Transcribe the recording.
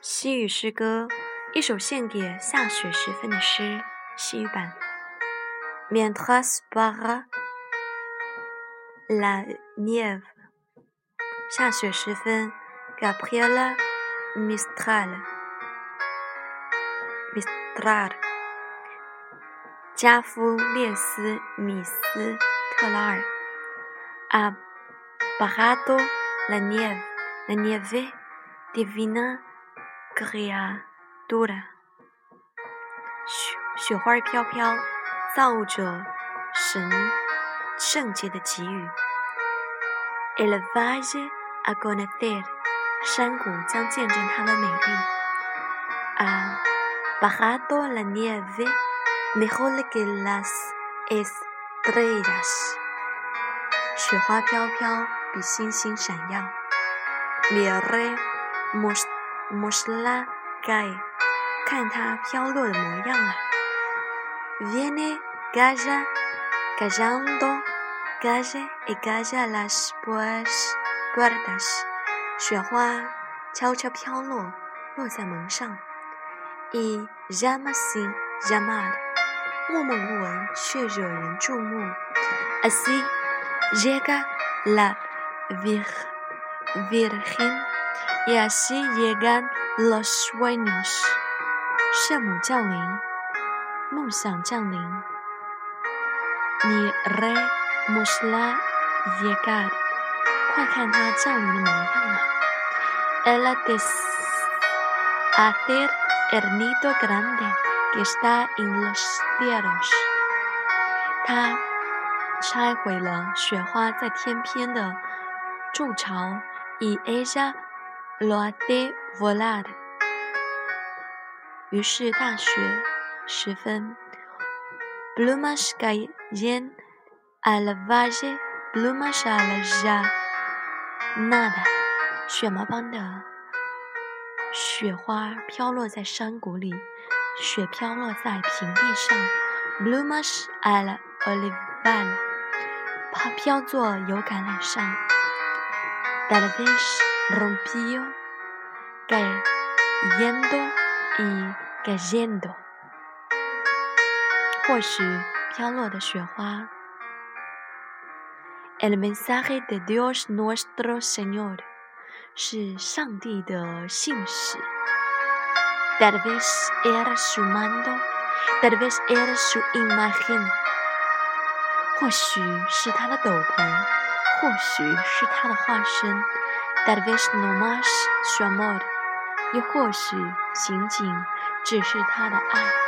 西语诗歌，一首献给下雪时分的诗。西语版。Mientras para la nieve，下雪时分。Gabriela Mistral，Mistral。加夫列斯米斯特拉尔。，A bajado la nieve，la nieve divina。criatura，雪雪花飘飘，造物者神圣洁的给予。El valle a conocer，山谷将见证它的美丽。Ha bajado la nieve mejor que las estrellas，雪花飘飘，比星星闪耀。Miremos。莫斯拉盖，看它飘落的模样啊！Viene gaja gajando gaja y gaja las puertas，雪花悄悄飘落，落在门上。Y llama sin llamar，默默无闻却惹人注目。Así llega la Virgen。Y así llegan los sueños。圣母降临，梦想降临。Miremos la llegar，快看它降临的模样啊！El deshacer el nido grande que está en los cielos。它拆毁了雪花在天边的筑巢。Y ella lo de volar。于是大雪时分，plumas caen al valle，plumas a la llanada，雪毛般的雪花飘落在山谷里，雪飘落在平地上，plumas a la olival，它飘作油橄榄上，tal vez。Rompió cayendo y cayendo，或许飘落的雪花。El mensaje de Dios nuestro Señor 是上帝的信使。Tal vez era su mando，tal vez era su imagen，或许是他的斗篷，或许是他的化身。Tal vez no más su amor，又或许仅仅只是他的爱。